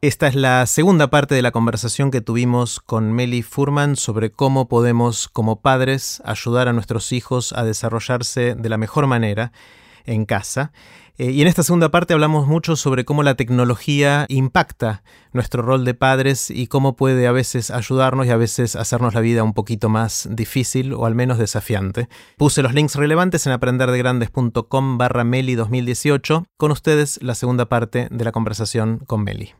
Esta es la segunda parte de la conversación que tuvimos con Meli Furman sobre cómo podemos, como padres, ayudar a nuestros hijos a desarrollarse de la mejor manera en casa. Eh, y en esta segunda parte hablamos mucho sobre cómo la tecnología impacta nuestro rol de padres y cómo puede a veces ayudarnos y a veces hacernos la vida un poquito más difícil o al menos desafiante. Puse los links relevantes en aprenderdegrandes.com barra Meli 2018. Con ustedes la segunda parte de la conversación con Meli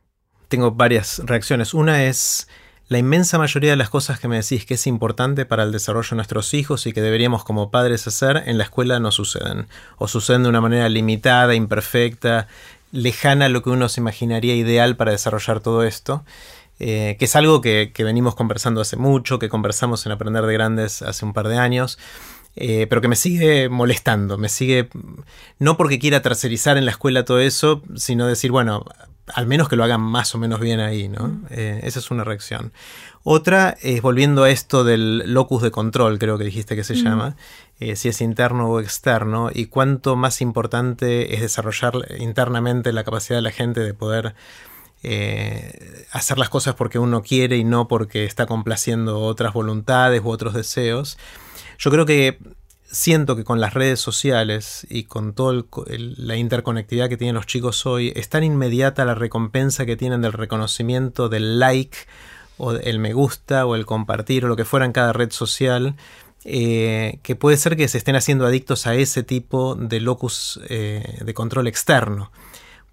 tengo varias reacciones. Una es la inmensa mayoría de las cosas que me decís que es importante para el desarrollo de nuestros hijos y que deberíamos como padres hacer en la escuela no suceden. O suceden de una manera limitada, imperfecta, lejana a lo que uno se imaginaría ideal para desarrollar todo esto. Eh, que es algo que, venimos conversando hace mucho, que conversamos en Aprender de Grandes hace un par de años. Eh, pero que me sigue molestando, me sigue, no porque quiera tercerizar en la escuela todo eso, sino decir, bueno, al menos que lo hagan más o menos bien ahí, ¿no? Eh, esa es una reacción. Otra es volviendo a esto del locus de control, creo que dijiste que se llama, eh, si es interno o externo, y cuánto más importante es desarrollar internamente la capacidad de la gente de poder hacer las cosas porque uno quiere y no porque está complaciendo otras voluntades u otros deseos. Yo creo que siento que con las redes sociales y con toda la interconectividad que tienen los chicos hoy, es tan inmediata la recompensa que tienen del reconocimiento del like o el me gusta o el compartir o lo que fuera en cada red social, eh, que puede ser que se estén haciendo adictos a ese tipo de locus eh, de control externo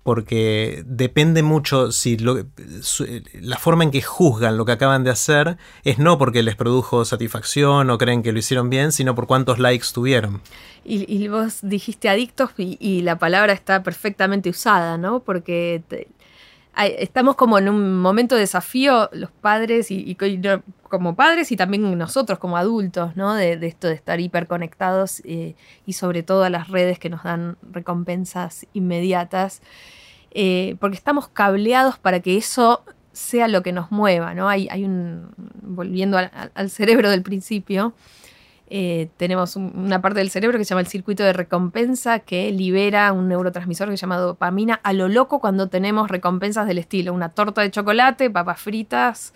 porque depende mucho si la forma en que juzgan lo que acaban de hacer es no porque les produjo satisfacción o creen que lo hicieron bien, sino por cuántos likes tuvieron. Y, vos dijiste adictos y, la palabra está perfectamente usada, ¿no? Porque estamos como en un momento de desafío los padres y, como padres y también nosotros como adultos, ¿no? De, esto de estar hiperconectados eh, y sobre todo a las redes que nos dan recompensas inmediatas. Eh, porque estamos cableados para que eso sea lo que nos mueva, ¿no? Hay, hay un, volviendo al, cerebro del principio, eh, tenemos una parte del cerebro que se llama el circuito de recompensa que libera un neurotransmisor que se llama dopamina a lo loco cuando tenemos recompensas del estilo, una torta de chocolate, papas fritas,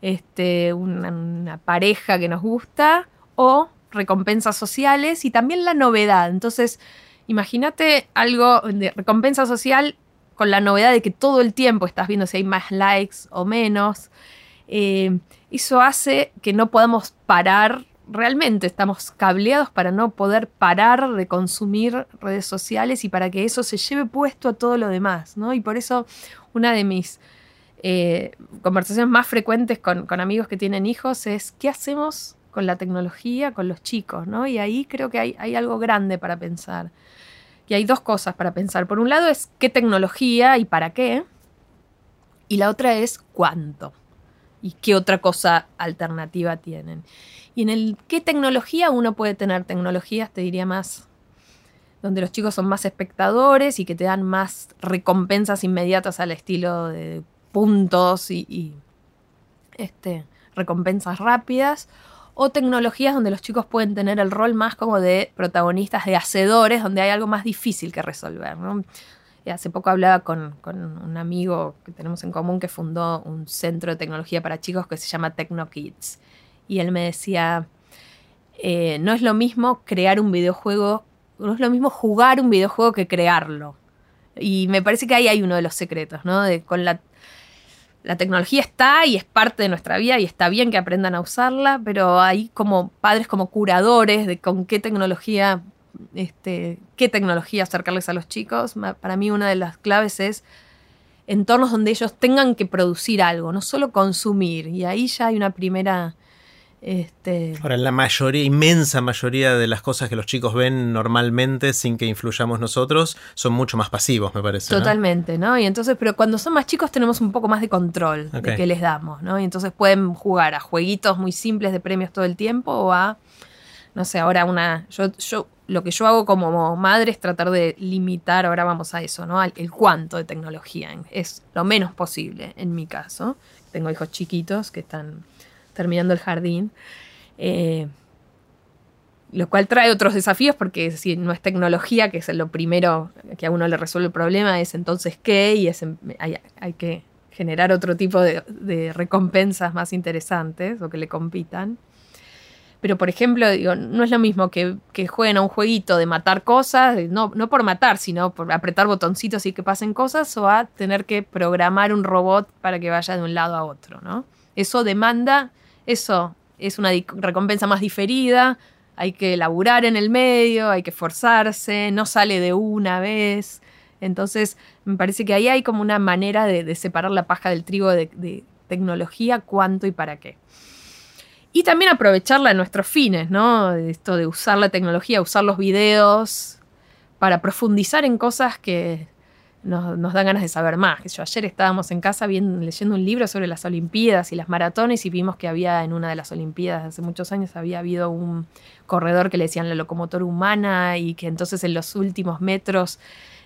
este, una pareja que nos gusta o recompensas sociales y también la novedad. Entonces, imagínate algo de recompensa social con la novedad de que todo el tiempo estás viendo si hay más likes o menos. Eh, eso hace que no podamos parar, realmente estamos cableados para no poder parar de consumir redes sociales y para que eso se lleve puesto a todo lo demás, ¿no? Y por eso una de mis eh, conversaciones más frecuentes con, amigos que tienen hijos es ¿qué hacemos con la tecnología, con los chicos? ¿no? Y ahí creo que hay, hay algo grande para pensar. Y hay dos cosas para pensar. Por un lado es qué tecnología y para qué. Y la otra es cuánto. Y qué otra cosa alternativa tienen. Y en el qué tecnología uno puede tener tecnologías, te diría más, donde los chicos son más espectadores y que te dan más recompensas inmediatas al estilo de puntos y, este, recompensas rápidas o tecnologías donde los chicos pueden tener el rol más como de protagonistas, de hacedores, donde hay algo más difícil que resolver. Hace poco hablaba con, un amigo que tenemos en común que fundó un centro de tecnología para chicos que se llama TechnoKids. Y él me decía, eh, no es lo mismo crear un videojuego, no es lo mismo jugar un videojuego que crearlo. Y me parece que ahí hay uno de los secretos, ¿no? De, con la la tecnología está y es parte de nuestra vida y está bien que aprendan a usarla, pero hay como padres, como curadores de con qué tecnología, este, qué tecnología acercarles a los chicos. Para mí una de las claves es entornos donde ellos tengan que producir algo, no solo consumir. Y ahí ya hay una primera este... Ahora, la mayoría, inmensa mayoría de las cosas que los chicos ven normalmente sin que influyamos nosotros son mucho más pasivos, me parece. Totalmente, ¿no? Y entonces, pero cuando son más chicos tenemos un poco más de control de qué les damos, ¿no? Y entonces pueden jugar a jueguitos muy simples de premios todo el tiempo o a, no sé, ahora una, yo, yo lo que yo hago como madre es tratar de limitar, ahora vamos a eso, ¿no? El cuánto de tecnología, es lo menos posible en mi caso. Tengo hijos chiquitos que están terminando el jardín. Eh, lo cual trae otros desafíos porque si no es tecnología, que es lo primero que a uno le resuelve el problema, es entonces qué, y hay, que generar otro tipo de, recompensas más interesantes o que le compitan. Pero, por ejemplo, digo, no es lo mismo que, jueguen a un jueguito de matar cosas, no, no por matar, sino por apretar botoncitos y que pasen cosas, o a tener que programar un robot para que vaya de un lado a otro, ¿no? Eso demanda, eso es una recompensa más diferida, hay que laburar en el medio, hay que esforzarse, no sale de una vez. Entonces, me parece que ahí hay como una manera de, separar la paja del trigo de, tecnología, cuánto y para qué. Y también aprovecharla en nuestros fines, ¿no? Esto de usar la tecnología, usar los videos para profundizar en cosas que nos, dan ganas de saber más. Yo, ayer estábamos en casa leyendo un libro sobre las Olimpiadas y las maratones y vimos que había en una de las Olimpiadas hace muchos años había habido un corredor que le decían la locomotora humana y que entonces en los últimos metros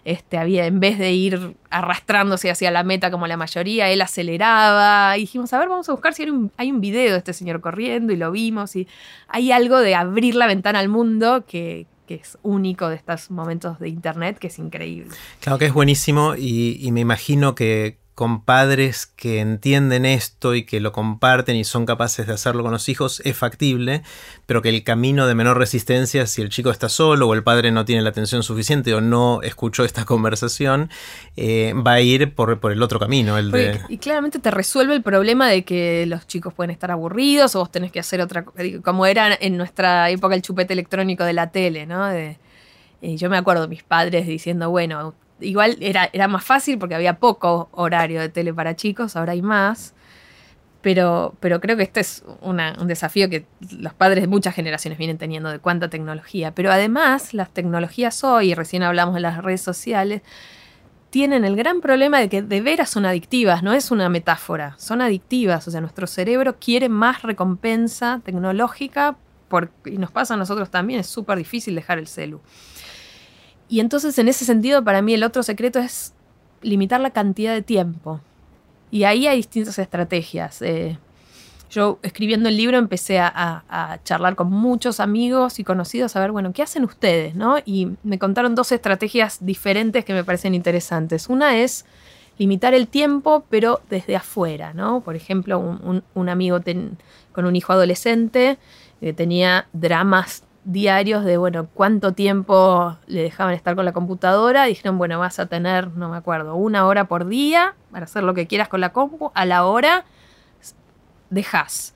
este, había, en vez de ir arrastrándose hacia la meta como la mayoría, él aceleraba. Y dijimos, a ver, vamos a buscar si hay un, hay un video de este señor corriendo y lo vimos. Y hay algo de abrir la ventana al mundo que, que es único de estos momentos de internet, que es increíble. Claro que es buenísimo y, y me imagino que con padres que entienden esto y que lo comparten y son capaces de hacerlo con los hijos es factible, pero que el camino de menor resistencia, si el chico está solo o el padre no tiene la atención suficiente o no escuchó esta conversación, eh, va a ir por, el otro camino. El de... Y claramente te resuelve el problema de que los chicos pueden estar aburridos o vos tenés que hacer otra cosa, como era en nuestra época el chupete electrónico de la tele, ¿no? De, eh, yo me acuerdo de mis padres diciendo, bueno, igual era, era más fácil porque había poco horario de tele para chicos, ahora hay más. Pero, pero creo que este es un desafío que los padres de muchas generaciones vienen teniendo de cuánta tecnología. Pero además, las tecnologías hoy, recién hablamos de las redes sociales, tienen el gran problema de que de veras son adictivas, no es una metáfora, son adictivas. O sea, nuestro cerebro quiere más recompensa tecnológica y nos pasa a nosotros también, es súper difícil dejar el celu. Y entonces en ese sentido para mí el otro secreto es limitar la cantidad de tiempo. Y ahí hay distintas estrategias. Eh, yo escribiendo el libro empecé a, charlar con muchos amigos y conocidos a ver, bueno, ¿qué hacen ustedes? ¿no? Y me contaron dos estrategias diferentes que me parecen interesantes. Una es limitar el tiempo, pero desde afuera, ¿no? Por ejemplo, un, amigo con un hijo adolescente que tenía dramas diarios de, bueno, cuánto tiempo le dejaban estar con la computadora. Dijeron, bueno, vas a tener, no me acuerdo, una hora por día para hacer lo que quieras con la compu. A la hora, dejas.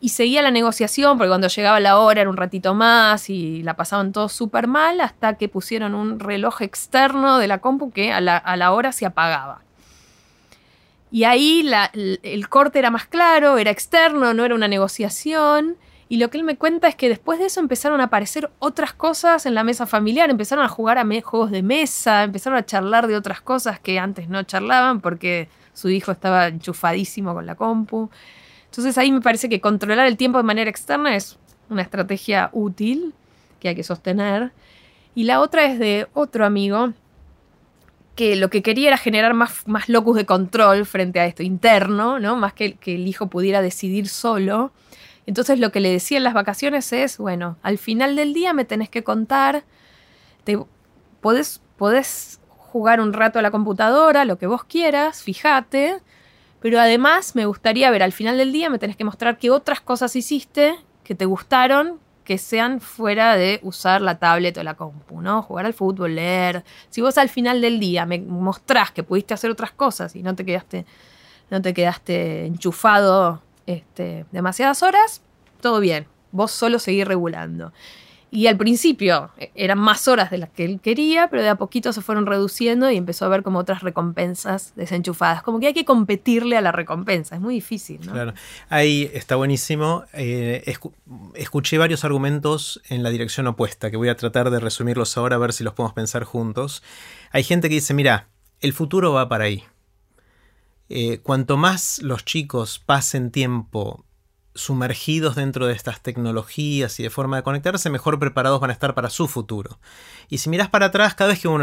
Y seguía la negociación, porque cuando llegaba la hora era un ratito más y la pasaban todos súper mal, hasta que pusieron un reloj externo de la compu que a la, hora se apagaba. Y ahí el corte era más claro, era externo, no era una negociación. Y lo que él me cuenta es que después de eso empezaron a aparecer otras cosas en la mesa familiar, empezaron a jugar a juegos de mesa, empezaron a charlar de otras cosas que antes no charlaban porque su hijo estaba enchufadísimo con la compu. Entonces ahí me parece que controlar el tiempo de manera externa es una estrategia útil que hay que sostener. Y la otra es de otro amigo que lo que quería era generar más, más locus de control frente a esto interno, ¿no? Más que, que el hijo pudiera decidir solo. Entonces lo que le decía en las vacaciones es, bueno, al final del día me tenés que contar, te, podés, podés jugar un rato a la computadora, lo que vos quieras, fíjate, pero además me gustaría ver al final del día, me tenés que mostrar qué otras cosas hiciste que te gustaron, que sean fuera de usar la tablet o la compu, ¿no? Jugar al fútbol, leer. Si vos al final del día me mostrás que pudiste hacer otras cosas y no te quedaste, no te quedaste enchufado este, demasiadas horas, todo bien, vos solo seguís regulando. Y al principio eh, eran más horas de las que él quería, pero de a poquito se fueron reduciendo y empezó a ver como otras recompensas desenchufadas. Como que hay que competirle a la recompensa, es muy difícil. ¿no? Claro, ahí está buenísimo. Eh, escuché varios argumentos en la dirección opuesta, que voy a tratar de resumirlos ahora a ver si los podemos pensar juntos. Hay gente que dice, mira, el futuro va para ahí. Eh, cuanto más los chicos pasen tiempo sumergidos dentro de estas tecnologías y de forma de conectarse, mejor preparados van a estar para su futuro. Y si miras para atrás, cada vez que hubo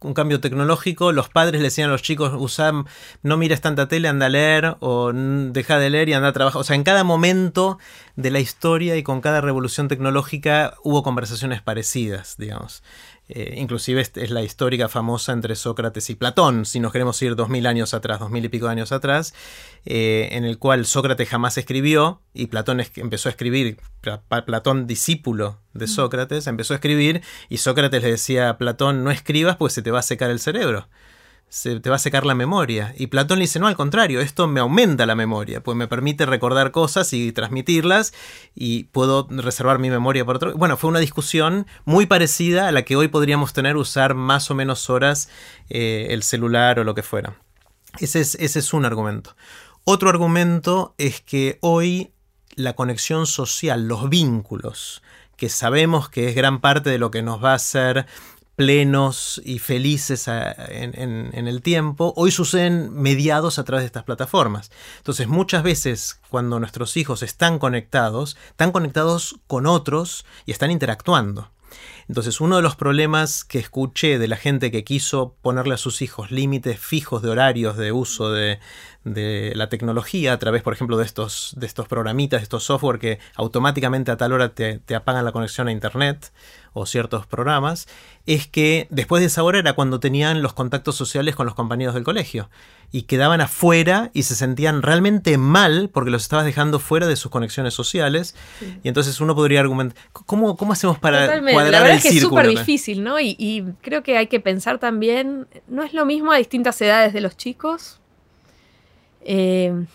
un cambio tecnológico, los padres le decían a los chicos, usa, no mires tanta tele, anda a leer, o deja de leer y anda a trabajar. O sea, en cada momento de la historia y con cada revolución tecnológica hubo conversaciones parecidas, digamos. Eh, inclusive es la histórica famosa entre Sócrates y Platón, si nos queremos ir dos mil años atrás, dos mil y pico de años atrás, eh, en el cual Sócrates jamás escribió y Platón empezó a escribir, Platón discípulo de mm. Sócrates, empezó a escribir y Sócrates le decía a Platón, no escribas pues se te va a secar el cerebro se te va a secar la memoria. Y Platón le dice, no, al contrario, esto me aumenta la memoria, pues me permite recordar cosas y transmitirlas y puedo reservar mi memoria por otro. Bueno, fue una discusión muy parecida a la que hoy podríamos tener usar más o menos horas eh, el celular o lo que fuera. Ese es, ese es un argumento. Otro argumento es que hoy la conexión social, los vínculos, que sabemos que es gran parte de lo que nos va a hacer plenos y felices en, el tiempo, hoy suceden mediados a través de estas plataformas. Entonces muchas veces cuando nuestros hijos están conectados, están conectados con otros y están interactuando. Entonces, uno de los problemas que escuché de la gente que quiso ponerle a sus hijos límites fijos de horarios de uso de, la tecnología a través, por ejemplo, de estos, de estos programitas, de estos software que automáticamente a tal hora te, te apagan la conexión a Internet o ciertos programas, es que después de esa hora era cuando tenían los contactos sociales con los compañeros del colegio y quedaban afuera y se sentían realmente mal porque los estabas dejando fuera de sus conexiones sociales y entonces uno podría argumentar, ¿cómo, cómo hacemos para Totalmente. cuadrar La verdad es que es súper difícil, ¿no? Y, creo que hay que pensar también, no es lo mismo a distintas edades de los chicos. Eh,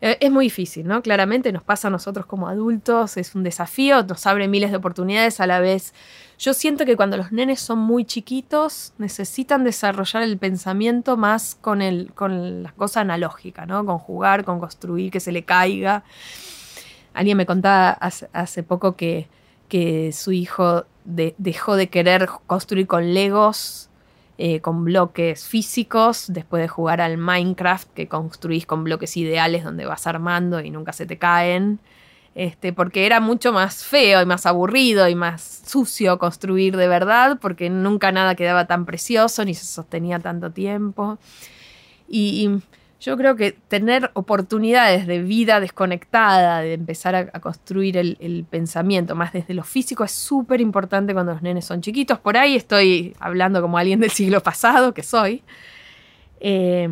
eh, es muy difícil, ¿no? Claramente nos pasa a nosotros como adultos, es un desafío, nos abre miles de oportunidades a la vez. Yo siento que cuando los nenes son muy chiquitos necesitan desarrollar el pensamiento más con, el, con la cosa analógica, ¿no? Con jugar, con construir, que se le caiga. Alguien me contaba hace, poco que, que su hijo dejó de querer construir con legos eh, con bloques físicos, después de jugar al Minecraft, que construís con bloques ideales donde vas armando y nunca se te caen. Este, porque era mucho más feo y más aburrido y más sucio construir de verdad, porque nunca nada quedaba tan precioso ni se sostenía tanto tiempo. y yo creo que tener oportunidades de vida desconectada, de empezar a, construir el, pensamiento más desde lo físico es súper importante cuando los nenes son chiquitos. Por ahí estoy hablando como alguien del siglo pasado, que soy. Eh,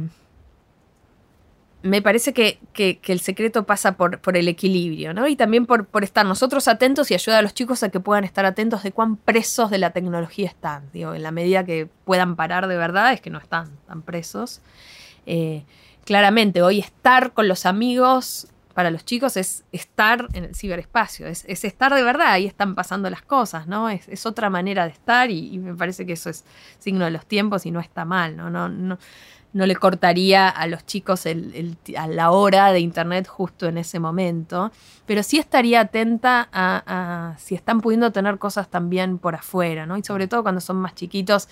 me parece que, el secreto pasa por, el equilibrio, ¿no? Y también por, estar nosotros atentos y ayudar a los chicos a que puedan estar atentos de cuán presos de la tecnología están. Digo, en la medida que puedan parar de verdad, es que no están tan presos. Eh, claramente hoy estar con los amigos para los chicos es estar en el ciberespacio, es, estar de verdad, ahí están pasando las cosas, ¿no? Es, otra manera de estar y, me parece que eso es signo de los tiempos y no está mal, ¿no? No, no, no le cortaría a los chicos a la hora de internet justo en ese momento, pero sí estaría atenta a, a si están pudiendo tener cosas también por afuera, ¿no? Y sobre todo cuando son más chiquitos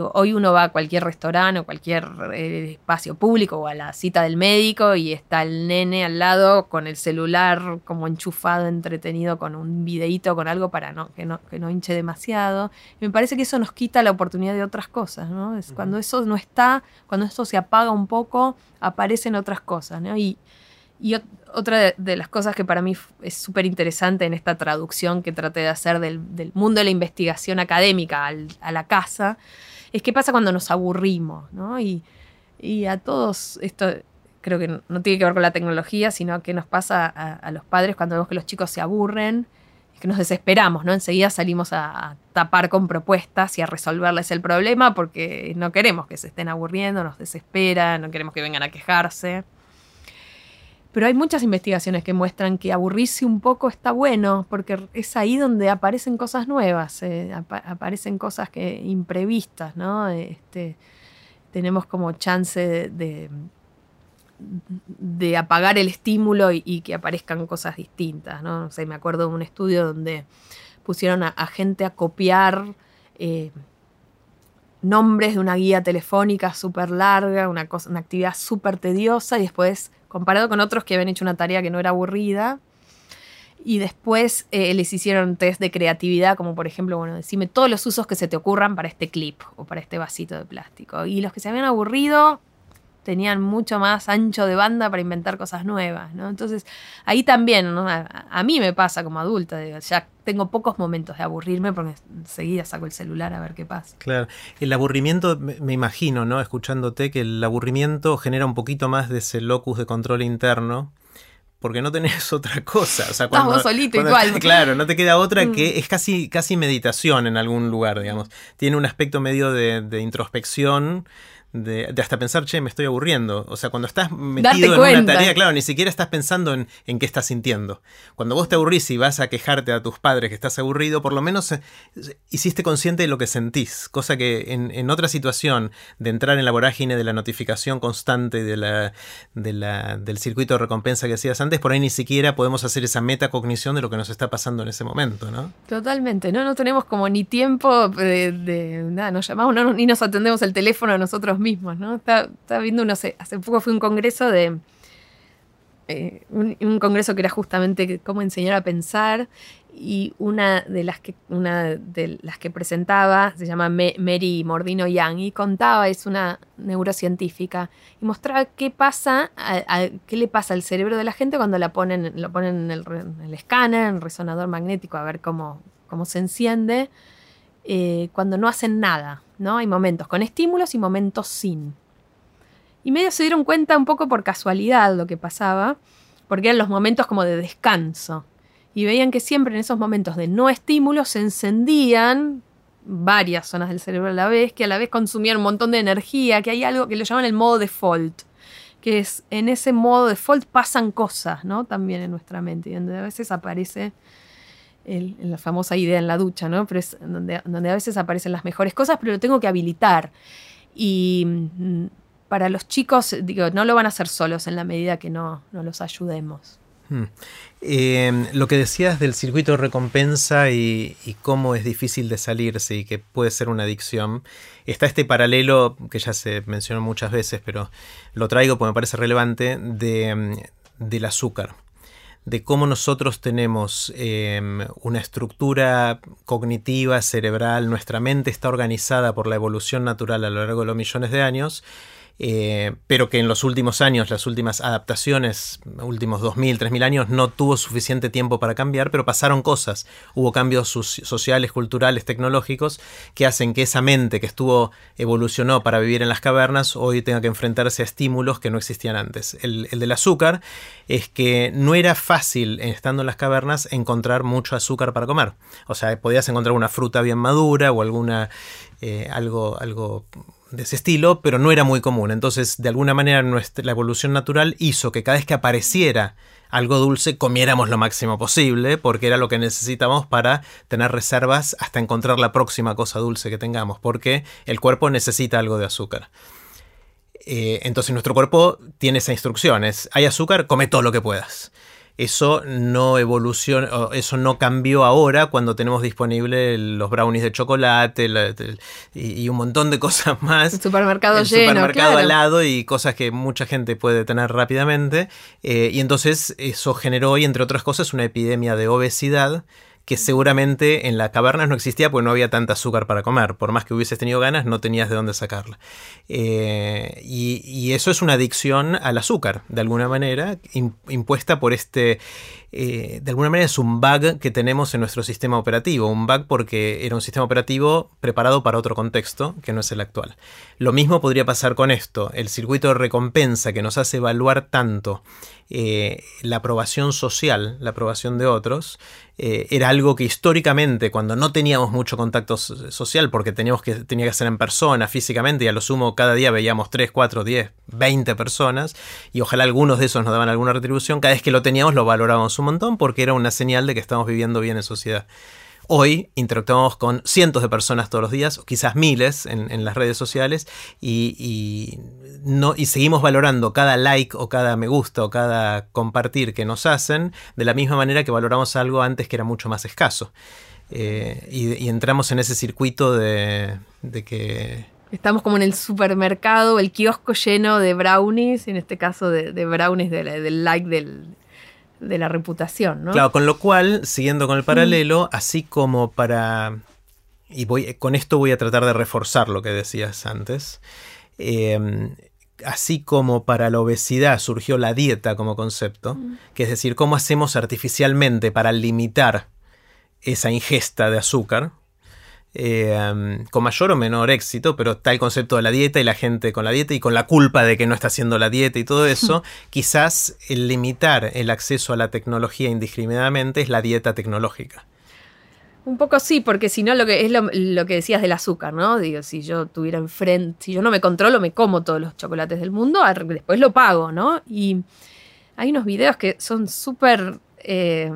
hoy uno va a cualquier restaurante o cualquier eh, espacio público o a la cita del médico y está el nene al lado con el celular como enchufado, entretenido con un videíto, con algo para no, que, no, que no hinche demasiado. Y me parece que eso nos quita la oportunidad de otras cosas, ¿no? Es Cuando eso no está, cuando esto se apaga un poco, aparecen otras cosas, ¿no? Y, otra de, las cosas que para mí es súper interesante en esta traducción que traté de hacer del, mundo de la investigación académica a la casa es qué pasa cuando nos aburrimos, ¿no? Y, a todos esto creo que no tiene que ver con la tecnología, sino que nos pasa a, los padres cuando vemos que los chicos se aburren, que nos desesperamos, ¿no? Enseguida salimos a, tapar con propuestas y a resolverles el problema porque no queremos que se estén aburriendo, nos desespera, no queremos que vengan a quejarse. Pero hay muchas investigaciones que muestran que aburrirse un poco está bueno, porque es ahí donde aparecen cosas nuevas, eh, aparecen cosas que imprevistas, ¿no? Este, tenemos como chance de, de, apagar el estímulo y, que aparezcan cosas distintas, ¿no? sé, me acuerdo de un estudio donde pusieron a, gente a copiar eh, nombres de una guía telefónica súper larga, una, cosa, una actividad súper tediosa y después comparado con otros que habían hecho una tarea que no era aburrida. Y después eh, les hicieron test de creatividad, como por ejemplo, bueno, decime todos los usos que se te ocurran para este clip o para este vasito de plástico. Y los que se habían aburrido tenían mucho más ancho de banda para inventar cosas nuevas, ¿no? Entonces, ahí también, a, mí me pasa como adulta, ya tengo pocos momentos de aburrirme porque enseguida saco el celular a ver qué pasa. Claro, el aburrimiento, me imagino, ¿no? Escuchándote, que el aburrimiento genera un poquito más de ese locus de control interno porque no tenés otra cosa. O sea, cuando, Estás solito igual. Claro, no te queda otra que mm. es casi, casi meditación en algún lugar, digamos. Tiene un aspecto medio de, de introspección de, hasta pensar, che, me estoy aburriendo. O sea, cuando estás metido en una tarea, claro, ni siquiera estás pensando en, en, qué estás sintiendo. Cuando vos te aburrís y vas a quejarte a tus padres que estás aburrido, por lo menos eh, hiciste consciente de lo que sentís. Cosa que en, en, otra situación de entrar en la vorágine de la notificación constante de la, de la, del circuito de recompensa que hacías antes, por ahí ni siquiera podemos hacer esa metacognición de lo que nos está pasando en ese momento, ¿no? Totalmente, ¿no? No tenemos como ni tiempo de, nada, nos llamamos, ni nos atendemos el teléfono a nosotros mismos, ¿no? Estaba, viendo, no sé, hace poco fue un congreso de... Eh, un, congreso que era justamente cómo enseñar a pensar y una de las que, una de las que presentaba se llama Mary Mordino Young y contaba, es una neurocientífica, y mostraba qué pasa, qué le pasa al cerebro de la gente cuando la ponen, lo ponen en el, escáner, en el resonador magnético, a ver cómo, cómo se enciende, eh, cuando no hacen nada. ¿No? Hay momentos con estímulos y momentos sin. Y medio se dieron cuenta un poco por casualidad lo que pasaba, porque eran los momentos como de descanso. Y veían que siempre en esos momentos de no estímulos se encendían varias zonas del cerebro a la vez, que a la vez consumían un montón de energía, que hay algo que lo llaman el modo default, que es en ese modo default pasan cosas, ¿no? También en nuestra mente, y donde a veces aparece la famosa idea en la ducha, ¿no? Donde, a veces aparecen las mejores cosas, pero lo tengo que habilitar. Y mm, para los chicos, digo, no lo van a hacer solos en la medida que no, los ayudemos. Hmm. Em, lo que decías del circuito de recompensa y, cómo es difícil de salirse y que puede ser una adicción, está este paralelo que ya se mencionó muchas veces, pero lo traigo porque me parece relevante, de, mm, del azúcar de cómo nosotros tenemos em, una estructura cognitiva, cerebral, nuestra mente está organizada por la evolución natural a lo largo de los millones de años eh, pero que en los últimos años, las últimas adaptaciones, últimos 2.000, 3.000 años, no tuvo suficiente tiempo para cambiar, pero pasaron cosas. Hubo cambios sociales, culturales, tecnológicos, que hacen que esa mente que estuvo, evolucionó para vivir en las cavernas, hoy tenga que enfrentarse a estímulos que no existían antes. El, del azúcar es que no era fácil, estando en las cavernas, encontrar mucho azúcar para comer. O sea, podías encontrar una fruta bien madura o alguna, eh, algo, algo de ese estilo, pero no era muy común. Entonces, de alguna manera, nuestra, la evolución natural hizo que cada vez que apareciera algo dulce, comiéramos lo máximo posible, porque era lo que necesitábamos para tener reservas hasta encontrar la próxima cosa dulce que tengamos, porque el cuerpo necesita algo de azúcar. Eh, entonces nuestro cuerpo tiene esa instrucción, es, hay azúcar, come todo lo que puedas. Eso no evoluciona, eso no cambió ahora cuando tenemos disponible los brownies de chocolate y, un montón de cosas más. El supermercado el lleno. supermercado al lado y cosas que mucha gente puede tener rápidamente. Eh, y entonces eso generó, y entre otras cosas, una epidemia de obesidad que seguramente en la caverna no existía porque no había tanta azúcar para comer. Por más que hubieses tenido ganas, no tenías de dónde sacarla. Eh, y, eso es una adicción al azúcar, de alguna manera, impuesta por este... Eh, de alguna manera es un bug que tenemos en nuestro sistema operativo. Un bug porque era un sistema operativo preparado para otro contexto que no es el actual. Lo mismo podría pasar con esto. El circuito de recompensa que nos hace evaluar tanto eh, la aprobación social, la aprobación de otros, eh, era algo que históricamente, cuando no teníamos mucho contacto social, porque teníamos que, tenía que ser en persona, físicamente, y a lo sumo cada día veíamos 3, 4, 10, 20 personas, y ojalá algunos de esos nos daban alguna retribución, cada vez que lo teníamos lo valorábamos un montón porque era una señal de que estamos viviendo bien en sociedad. Hoy interactuamos con cientos de personas todos los días, o quizás miles en, las redes sociales, y, seguimos valorando cada like o cada me gusta o cada compartir que nos hacen de la misma manera que valoramos algo antes que era mucho más escaso. Eh, y, entramos en ese circuito de, que Estamos como en el supermercado, el kiosco lleno de brownies, en este caso de, brownies del like del, de la reputación, ¿no? Claro, con lo cual, siguiendo con el paralelo, así como para. Y voy, con esto voy a tratar de reforzar lo que decías antes. Em, así como para la obesidad surgió la dieta como concepto, que es decir, cómo hacemos artificialmente para limitar esa ingesta de azúcar, eh, con mayor o menor éxito, pero está el concepto de la dieta y la gente con la dieta y con la culpa de que no está haciendo la dieta y todo eso, quizás el limitar el acceso a la tecnología indiscriminadamente es la dieta tecnológica. Un poco sí, porque si no, lo que es lo, que decías del azúcar, ¿no? Digo, si yo tuviera enfrente, si yo no me controlo, me como todos los chocolates del mundo, después lo pago, ¿no? Y hay unos videos que son súper eh,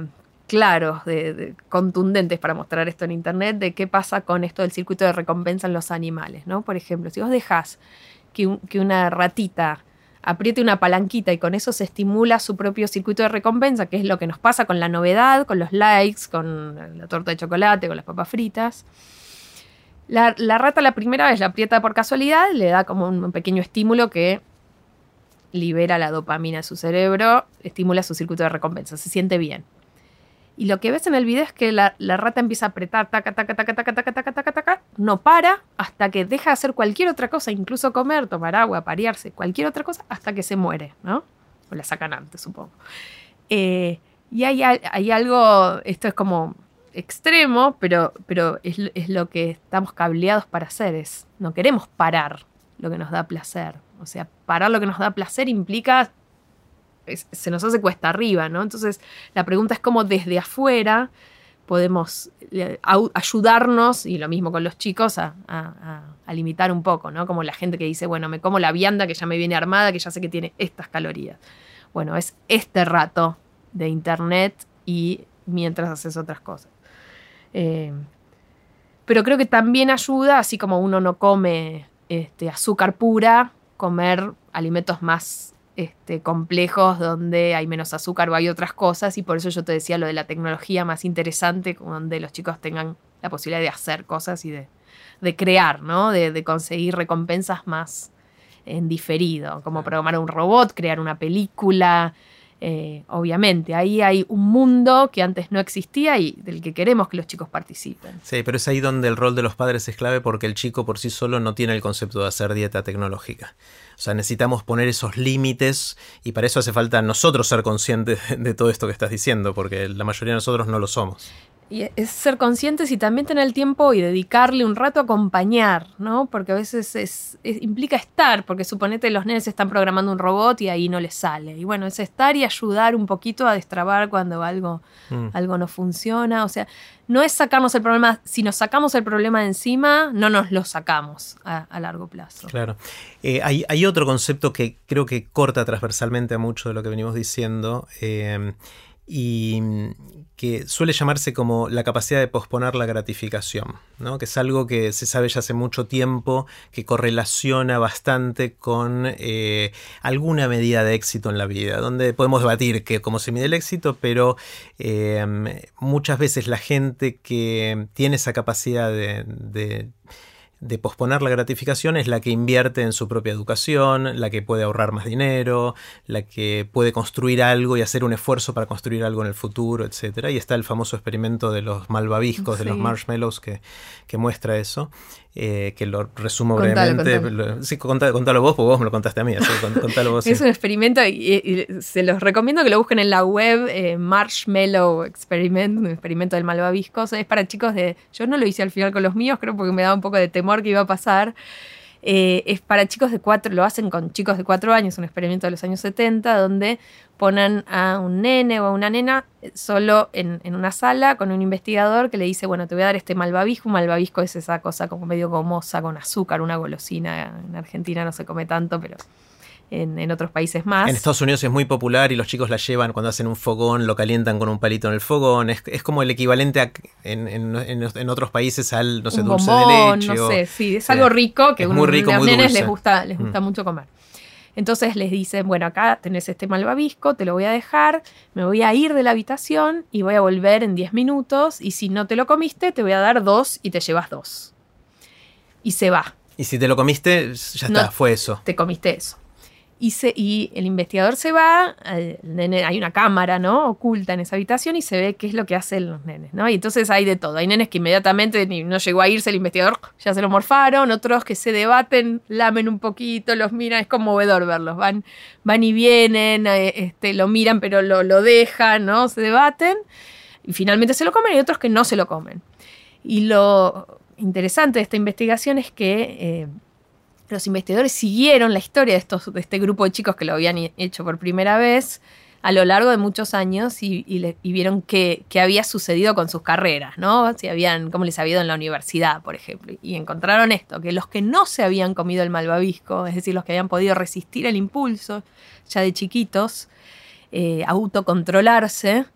claros, de, contundentes para mostrar esto en internet, de qué pasa con esto del circuito de recompensa en los animales, ¿no? Por ejemplo, si vos dejás que, una ratita apriete una palanquita y con eso se estimula su propio circuito de recompensa, que es lo que nos pasa con la novedad, con los likes, con la torta de chocolate, con las papas fritas. La, rata la primera vez la aprieta por casualidad, le da como un pequeño estímulo que libera la dopamina de su cerebro, estimula su circuito de recompensa, se siente bien. Y lo que ves en el video es que la, rata empieza a apretar, taca, taca, taca, taca, taca, taca, taca, taca, no para hasta que deja de hacer cualquier otra cosa, incluso comer, tomar agua, parearse, cualquier otra cosa, hasta que se muere, ¿no? O la sacan antes, supongo. y hay, hay, algo, esto es como extremo, pero, pero es, es, lo que estamos cableados para hacer, es no queremos parar lo que nos da placer. O sea, parar lo que nos da placer implica se nos hace cuesta arriba, ¿no? Entonces, la pregunta es cómo desde afuera podemos eh, ayudarnos, y lo mismo con los chicos, a, limitar un poco, ¿no? Como la gente que dice, bueno, me como la vianda que ya me viene armada, que ya sé que tiene estas calorías. Bueno, es este rato de internet y mientras haces otras cosas. Eh, pero creo que también ayuda, así como uno no come este, azúcar pura, comer alimentos más este, complejos donde hay menos azúcar o hay otras cosas y por eso yo te decía lo de la tecnología más interesante, donde los chicos tengan la posibilidad de hacer cosas y de, crear, ¿no? De, conseguir recompensas más en diferido, como programar un robot, crear una película, eh, obviamente, ahí hay un mundo que antes no existía y del que queremos que los chicos participen. Sí, pero es ahí donde el rol de los padres es clave porque el chico por sí solo no tiene el concepto de hacer dieta tecnológica. O sea, necesitamos poner esos límites y para eso hace falta nosotros ser conscientes de todo esto que estás diciendo, porque la mayoría de nosotros no lo somos. Y es ser conscientes y también tener el tiempo y dedicarle un rato a acompañar, ¿no? Porque a veces es, implica estar, porque suponete los nenes están programando un robot y ahí no les sale. Y bueno, es estar y ayudar un poquito a destrabar cuando algo, mm. algo no funciona. O sea, no es sacarnos el problema, si nos sacamos el problema de encima, no nos lo sacamos a, largo plazo. Claro. Eh, hay, hay, otro concepto que creo que corta transversalmente a mucho de lo que venimos diciendo. Eh, y que suele llamarse como la capacidad de posponer la gratificación, ¿no? que es algo que se sabe ya hace mucho tiempo, que correlaciona bastante con eh, alguna medida de éxito en la vida, donde podemos debatir que cómo se mide el éxito, pero eh, muchas veces la gente que tiene esa capacidad de de posponer la gratificación es la que invierte en su propia educación, la que puede ahorrar más dinero, la que puede construir algo y hacer un esfuerzo para construir algo en el futuro, etc. Y está el famoso experimento de los malvaviscos, de los marshmallows, que, que muestra eso. Eh, que lo resumo brevemente. Sí, contalo, vos, porque vos me lo contaste a mí. vos, es un experimento y, se los recomiendo que lo busquen en la web, eh, Marshmallow Experiment, un experimento del malvavisco. Es para chicos de... Yo no lo hice al final con los míos, creo porque me daba un poco de temor que iba a pasar. Eh, es para chicos de cuatro, lo hacen con chicos de cuatro años, un experimento de los años 70, donde ponen a un nene o a una nena solo en, una sala con un investigador que le dice, bueno, te voy a dar este malvavisco. Malvavisco es esa cosa como medio gomosa con azúcar, una golosina. En Argentina no se come tanto, pero en, otros países más. En Estados Unidos es muy popular y los chicos la llevan cuando hacen un fogón, lo calientan con un palito en el fogón. Es, como el equivalente en, otros países al, no sé, dulce de leche. No sé, sí, es algo rico que a los nenes les gusta, les gusta mm. mucho comer. Entonces les dicen, bueno, acá tenés este malvavisco, te lo voy a dejar, me voy a ir de la habitación y voy a volver en 10 minutos y si no te lo comiste, te voy a dar dos y te llevas dos. Y se va. Y si te lo comiste, ya está, fue eso. Te comiste eso. Y, el investigador se va, hay una cámara ¿no? oculta en esa habitación y se ve qué es lo que hacen los nenes. ¿no? Y entonces hay de todo. Hay nenes que inmediatamente no llegó a irse el investigador, ya se lo morfaron, otros que se debaten, lamen un poquito, los miran, es conmovedor verlos. Van, van y vienen, eh, este, lo miran pero lo, lo dejan, ¿no? se debaten. y finalmente se lo comen y otros que no se lo comen. Y lo interesante de esta investigación es que eh, los investigadores siguieron la historia de, estos, de este grupo de chicos que lo habían hecho por primera vez a lo largo de muchos años y, vieron qué, había sucedido con sus carreras, ¿no? Si habían, cómo les había ido en la universidad, por ejemplo. Y encontraron esto, que los que no se habían comido el malvavisco, es decir, los que habían podido resistir el impulso ya de chiquitos, eh, autocontrolarse,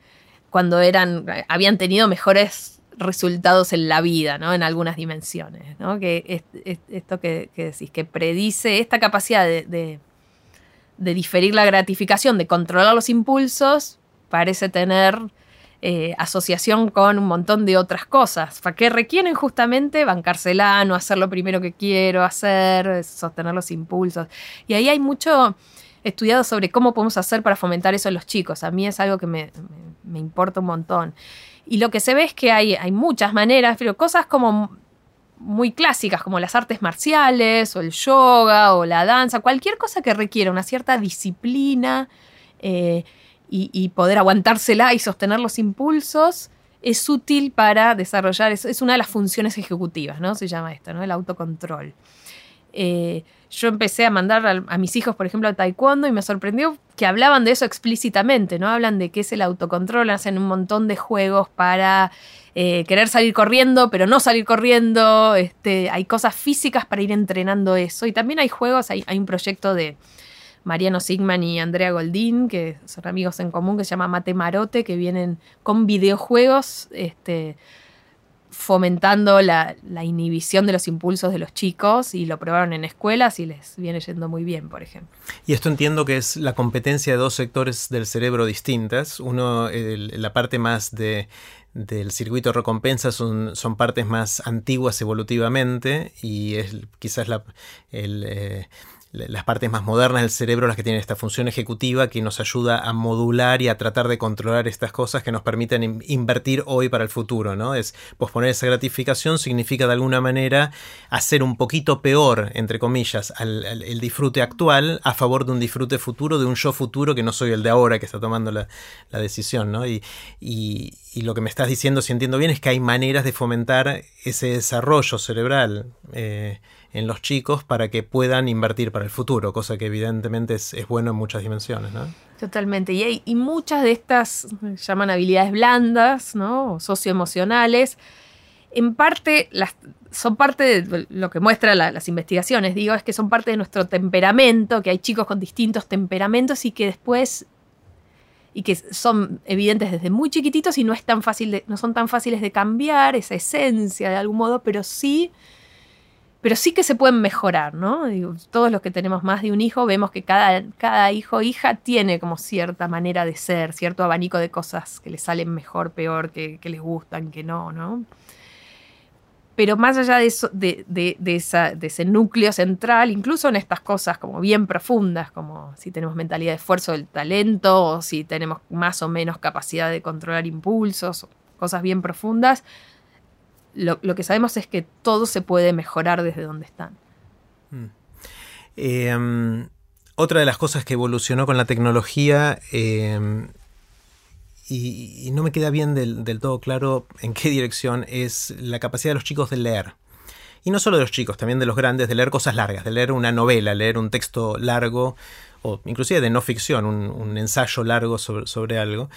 cuando eran, habían tenido mejores resultados en la vida, ¿no? En algunas dimensiones, ¿no? Que esto que, decís, que predice esta capacidad de diferir la gratificación, de controlar los impulsos, parece tener eh, asociación con un montón de otras cosas, que requieren justamente bancársela, no hacer lo primero que quiero hacer, sostener los impulsos. Y ahí hay mucho estudiado sobre cómo podemos hacer para fomentar eso en los chicos. A mí es algo que me, importa un montón. Y lo que se ve es que hay, hay muchas maneras, pero cosas como muy clásicas como las artes marciales o el yoga o la danza, cualquier cosa que requiera una cierta disciplina eh, y, poder aguantársela y sostener los impulsos, es útil para desarrollar, es, es una de las funciones ejecutivas, ¿no? Se llama esto, ¿no? El autocontrol. Eh, yo empecé a mandar a, mis hijos, por ejemplo, a taekwondo y me sorprendió que hablaban de eso explícitamente, ¿no? Hablan de qué es el autocontrol, hacen un montón de juegos para eh, querer salir corriendo, pero no salir corriendo. Este, hay cosas físicas para ir entrenando eso. Y también hay juegos, hay, un proyecto de Mariano Sigman y Andrea Goldín, que son amigos en común, que se llama Mate Marote, que vienen con videojuegos. Este, fomentando la, inhibición de los impulsos de los chicos y lo probaron en escuelas y les viene yendo muy bien, por ejemplo. Y esto entiendo que es la competencia de dos sectores del cerebro distintas. Uno, la parte más de, del circuito recompensa son, son partes más antiguas evolutivamente y es quizás la, el, eh, las partes más modernas del cerebro las que tienen esta función ejecutiva que nos ayuda a modular y a tratar de controlar estas cosas que nos permiten invertir hoy para el futuro, ¿no? Es posponer esa gratificación significa de alguna manera hacer un poquito peor, entre comillas, el disfrute actual a favor de un disfrute futuro, de un yo futuro que no soy el de ahora que está tomando la, decisión, ¿no? Y, y, lo que me estás diciendo, si entiendo bien, es que hay maneras de fomentar ese desarrollo cerebral. Eh, en los chicos para que puedan invertir para el futuro, cosa que evidentemente es, bueno en muchas dimensiones. ¿no? Totalmente. Y, hay, y muchas de estas llaman habilidades blandas, ¿no? O socioemocionales. En parte las, son parte de lo que muestran las investigaciones, digo, es que son parte de nuestro temperamento, que hay chicos con distintos temperamentos y que después y que son evidentes desde muy chiquititos y no es tan fácil no son tan fáciles de cambiar esa esencia de algún modo, pero sí pero sí que se pueden mejorar, ¿no? todos los que tenemos más de un hijo vemos que cada, cada hijo o hija tiene como cierta manera de ser, cierto abanico de cosas que les salen mejor, peor, que, les gustan, que no, ¿no? Pero más allá de, eso, de, esa, de ese núcleo central, incluso en estas cosas como bien profundas, como si tenemos mentalidad de esfuerzo del talento, o si tenemos más o menos capacidad de controlar impulsos, cosas bien profundas, lo, que sabemos es que todo se puede mejorar desde donde están. Mm. Em, otra de las cosas que evolucionó con la tecnología, em, y, no me queda bien del, todo claro en qué dirección, es la capacidad de los chicos de leer. Y no solo de los chicos, también de los grandes, de leer cosas largas, de leer una novela, leer un texto largo, o inclusive de no ficción, un, ensayo largo sobre, sobre algo.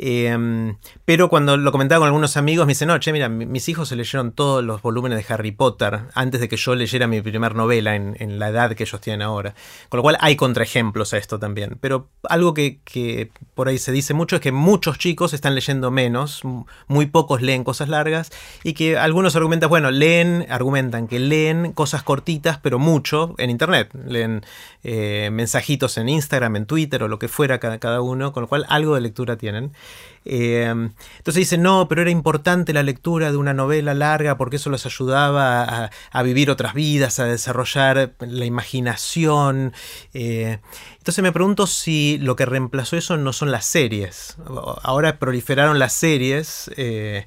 Em, pero cuando lo comentaba con algunos amigos, me dicen, no, che, mira, mis hijos se leyeron todos los volúmenes de Harry Potter antes de que yo leyera mi primer novela en, la edad que ellos tienen ahora. Con lo cual hay contraejemplos a esto también. Pero algo que, por ahí se dice mucho es que muchos chicos están leyendo menos, muy pocos leen cosas largas, y que algunos argumentan, bueno, leen, argumentan que leen cosas cortitas, pero mucho en Internet. Leen eh, mensajitos en Instagram, en Twitter o lo que fuera cada, cada uno, con lo cual algo de lectura tienen. Eh, entonces dicen, no, pero era importante la lectura de una novela larga porque eso los ayudaba a, vivir otras vidas, a desarrollar la imaginación. Eh, entonces me pregunto si lo que reemplazó eso no son las series. Ahora proliferaron las series. Eh,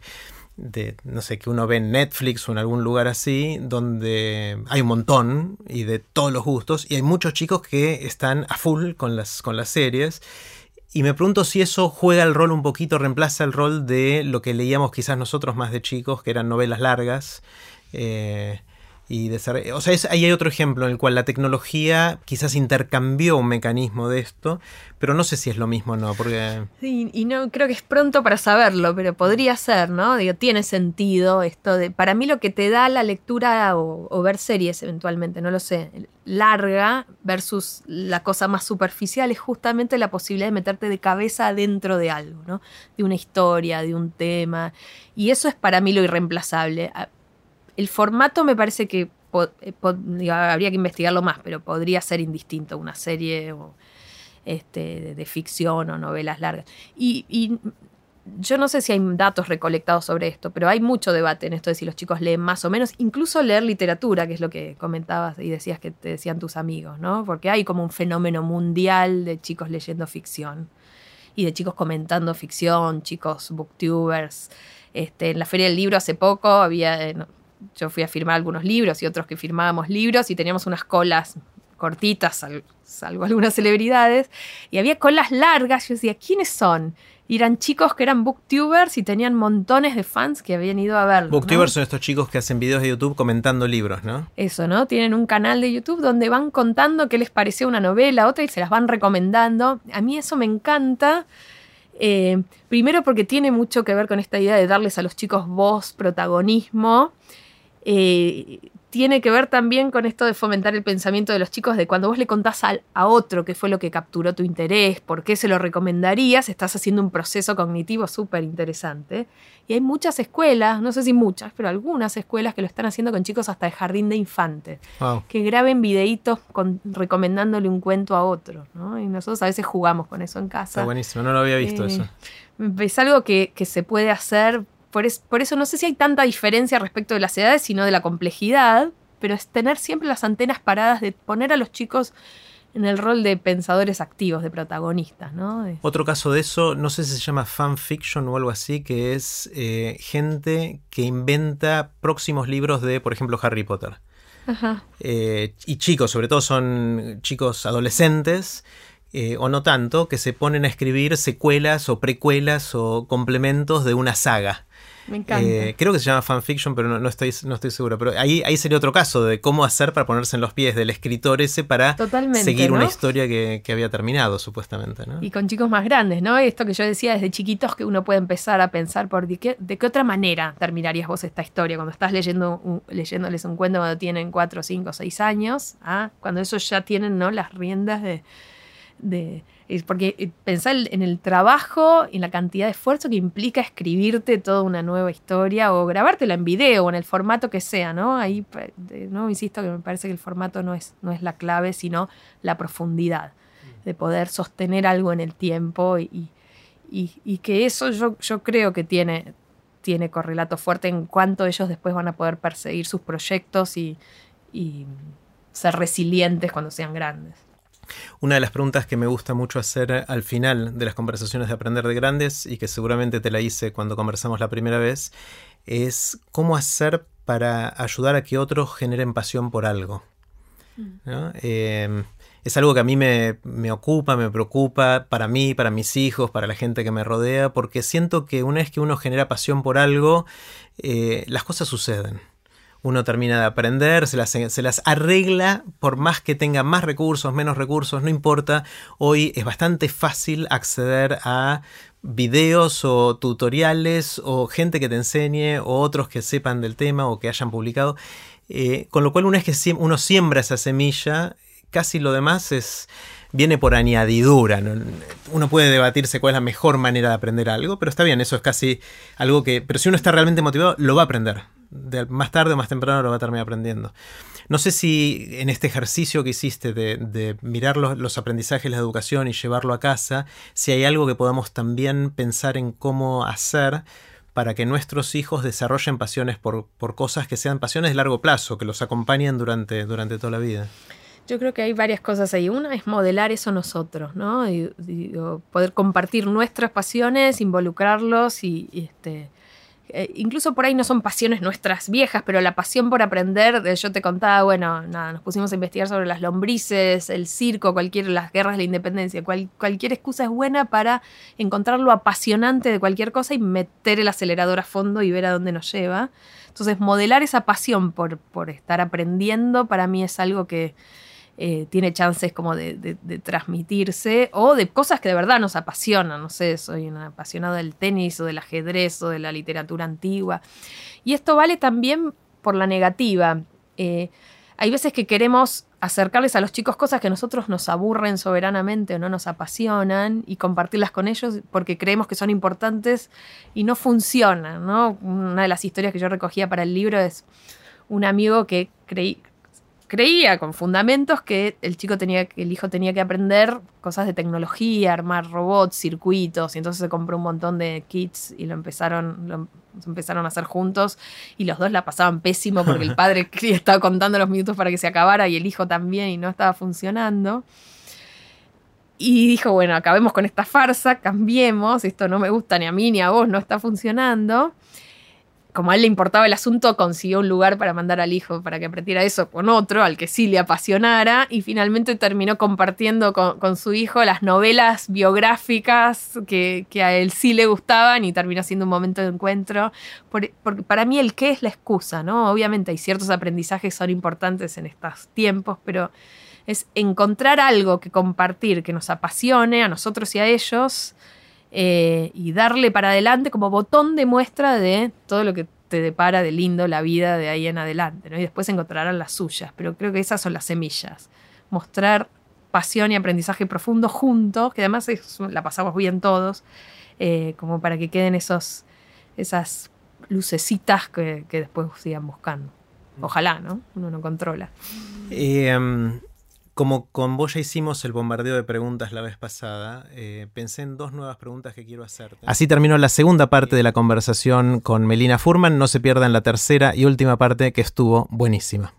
de, no sé, que uno ve en Netflix o en algún lugar así, donde hay un montón y de todos los gustos, y hay muchos chicos que están a full con las, con las series Y me pregunto si eso juega el rol un poquito, reemplaza el rol de lo que leíamos quizás nosotros más de chicos, que eran novelas largas. Eh, y o sea, ahí hay otro ejemplo en el cual la tecnología quizás intercambió un mecanismo de esto, pero no sé si es lo mismo o no, porque... Sí, y no creo que es pronto para saberlo, pero podría ser, ¿no? Digo, tiene sentido esto de... Para mí lo que te da la lectura o, ver series eventualmente, no lo sé, larga versus la cosa más superficial es justamente la posibilidad de meterte de cabeza dentro de algo, ¿no? De una historia, de un tema. Y eso es para mí lo irreemplazable el formato me parece que eh, habría que investigarlo más, pero podría ser indistinto una serie este, de, ficción o novelas largas. Y, yo no sé si hay datos recolectados sobre esto, pero hay mucho debate en esto de si los chicos leen más o menos, incluso leer literatura, que es lo que comentabas y decías que te decían tus amigos, ¿no? Porque hay como un fenómeno mundial de chicos leyendo ficción y de chicos comentando ficción, chicos booktubers. Este, en la Feria del Libro hace poco había, eh, yo fui a firmar algunos libros y otros que firmábamos libros y teníamos unas colas cortitas, salvo algunas celebridades, y había colas largas. Yo decía, ¿quiénes son? Y eran chicos que eran booktubers y tenían montones de fans que habían ido a verlo. Booktubers son estos chicos que hacen videos de YouTube comentando libros, ¿no? Eso, ¿no? Tienen un canal de YouTube donde van contando qué les pareció una novela, otra y se las van recomendando. A mí eso me encanta. Eh, primero porque tiene mucho que ver con esta idea de darles a los chicos voz, protagonismo. Eh, tiene que ver también con esto de fomentar el pensamiento de los chicos, de cuando vos le contás a, a, otro qué fue lo que capturó tu interés, por qué se lo recomendarías, estás haciendo un proceso cognitivo súper interesante. Y hay muchas escuelas, no sé si muchas, pero algunas escuelas que lo están haciendo con chicos hasta el jardín de infantes, que graben videitos recomendándole un cuento a otro. Y nosotros a veces jugamos con eso en casa. Está buenísimo, no lo había visto eso. Eh, es algo que, que se puede hacer por, eso no sé si hay tanta diferencia respecto de las edades, sino de la complejidad, pero es tener siempre las antenas paradas de poner a los chicos en el rol de pensadores activos, de protagonistas. ¿no? Otro caso de eso, no sé si se llama fanfiction o algo así, que es eh, gente que inventa próximos libros de, por ejemplo, Harry Potter. Ajá. Eh, y chicos, sobre todo son chicos adolescentes eh, o no tanto, que se ponen a escribir secuelas o precuelas o complementos de una saga. Me encanta. Eh, creo que se llama fanfiction, pero no, estoy, no estoy seguro. Pero ahí, ahí sería otro caso de cómo hacer para ponerse en los pies del escritor ese para seguir una historia que, había terminado, supuestamente. ¿no? Y con chicos más grandes, ¿no? Esto que yo decía desde chiquitos que uno puede empezar a pensar por de qué, de qué otra manera terminarías vos esta historia cuando estás leyendo leyéndoles un cuento cuando tienen 4, 5, 6 años, ¿ah? cuando esos ya tienen ¿no? las riendas de de, porque eh, pensar en el trabajo y en la cantidad de esfuerzo que implica escribirte toda una nueva historia o grabártela en video o en el formato que sea, ¿no? Ahí, no insisto que me parece que el formato no es, no es la clave, sino la profundidad de poder sostener algo en el tiempo y, que eso yo, yo creo que tiene, tiene correlato fuerte en cuanto ellos después van a poder perseguir sus proyectos y ser resilientes cuando sean grandes. Una de las preguntas que me gusta mucho hacer al final de las conversaciones de Aprender de Grandes y que seguramente te la hice cuando conversamos la primera vez es cómo hacer para ayudar a que otros generen pasión por algo. Mm. Em, es algo que a mí me, ocupa, me preocupa, para mí, para mis hijos, para la gente que me rodea, porque siento que una vez que uno genera pasión por algo, eh, las cosas suceden uno termina de aprender, se las, arregla por más que tenga más recursos, menos recursos, no importa. Hoy es bastante fácil acceder a videos o tutoriales o gente que te enseñe o otros que sepan del tema o que hayan publicado. Eh, con lo cual una vez que uno siembra esa semilla, casi lo demás es viene por añadidura. Uno puede debatirse cuál es la mejor manera de aprender algo, pero está bien, eso es casi algo que... Pero si uno está realmente motivado, lo va a aprender más tarde o más temprano lo va a terminar aprendiendo. No sé si en este ejercicio que hiciste de, mirar los, aprendizajes de la educación y llevarlo a casa, si hay algo que podamos también pensar en cómo hacer para que nuestros hijos desarrollen pasiones por, cosas que sean pasiones de largo plazo, que los acompañen durante, durante toda la vida. Yo creo que hay varias cosas ahí. Una es modelar eso nosotros, ¿no? poder compartir nuestras pasiones, involucrarlos y, este, eh, incluso por ahí no son pasiones nuestras viejas, pero la pasión por aprender, yo te contaba, bueno, nada, nos pusimos a investigar sobre las lombrices, el circo, cualquier, las guerras de la independencia, cualquier excusa es buena para encontrar lo apasionante de cualquier cosa y meter el acelerador a fondo y ver a dónde nos lleva. Entonces, modelar esa pasión por, por estar aprendiendo para mí es algo que eh, tiene chances como de, transmitirse o de cosas que de verdad nos apasionan. No sé, soy una apasionada del tenis o del ajedrez o de la literatura antigua. Y esto vale también por la negativa. Eh, hay veces que queremos acercarles a los chicos cosas que a nosotros nos aburren soberanamente o no nos apasionan y compartirlas con ellos porque creemos que son importantes y no funcionan. ¿no? Una de las historias que yo recogía para el libro es un amigo que creí, creía con fundamentos que el chico tenía que el hijo tenía que aprender cosas de tecnología, armar robots, circuitos, y entonces se compró un montón de kits y lo empezaron lo empezaron a hacer juntos y los dos la pasaban pésimo porque el padre estaba contando los minutos para que se acabara y el hijo también y no estaba funcionando. Y dijo, bueno, acabemos con esta farsa, cambiemos, esto no me gusta ni a mí ni a vos, no está funcionando como a él le importaba el asunto, consiguió un lugar para mandar al hijo para que aprendiera eso con otro, al que sí le apasionara, y finalmente terminó compartiendo con, su hijo las novelas biográficas que, a él sí le gustaban y terminó siendo un momento de encuentro. porque para mí el qué es la excusa, ¿no? Obviamente hay ciertos aprendizajes que son importantes en estos tiempos, pero es encontrar algo que compartir, que nos apasione a nosotros y a ellos eh, y darle para adelante como botón de muestra de todo lo que te depara de lindo la vida de ahí en adelante. Y después encontrarán las suyas, pero creo que esas son las semillas. Mostrar pasión y aprendizaje profundo juntos, que además la pasamos bien todos, eh, como para que queden esos, esas lucecitas que, después sigan buscando. Ojalá, ¿no? Uno no controla. Eh, como con vos ya hicimos el bombardeo de preguntas la vez pasada, eh, pensé en dos nuevas preguntas que quiero hacerte. Así terminó la segunda parte de la conversación con Melina Furman. No se pierdan la tercera y última parte que estuvo buenísima.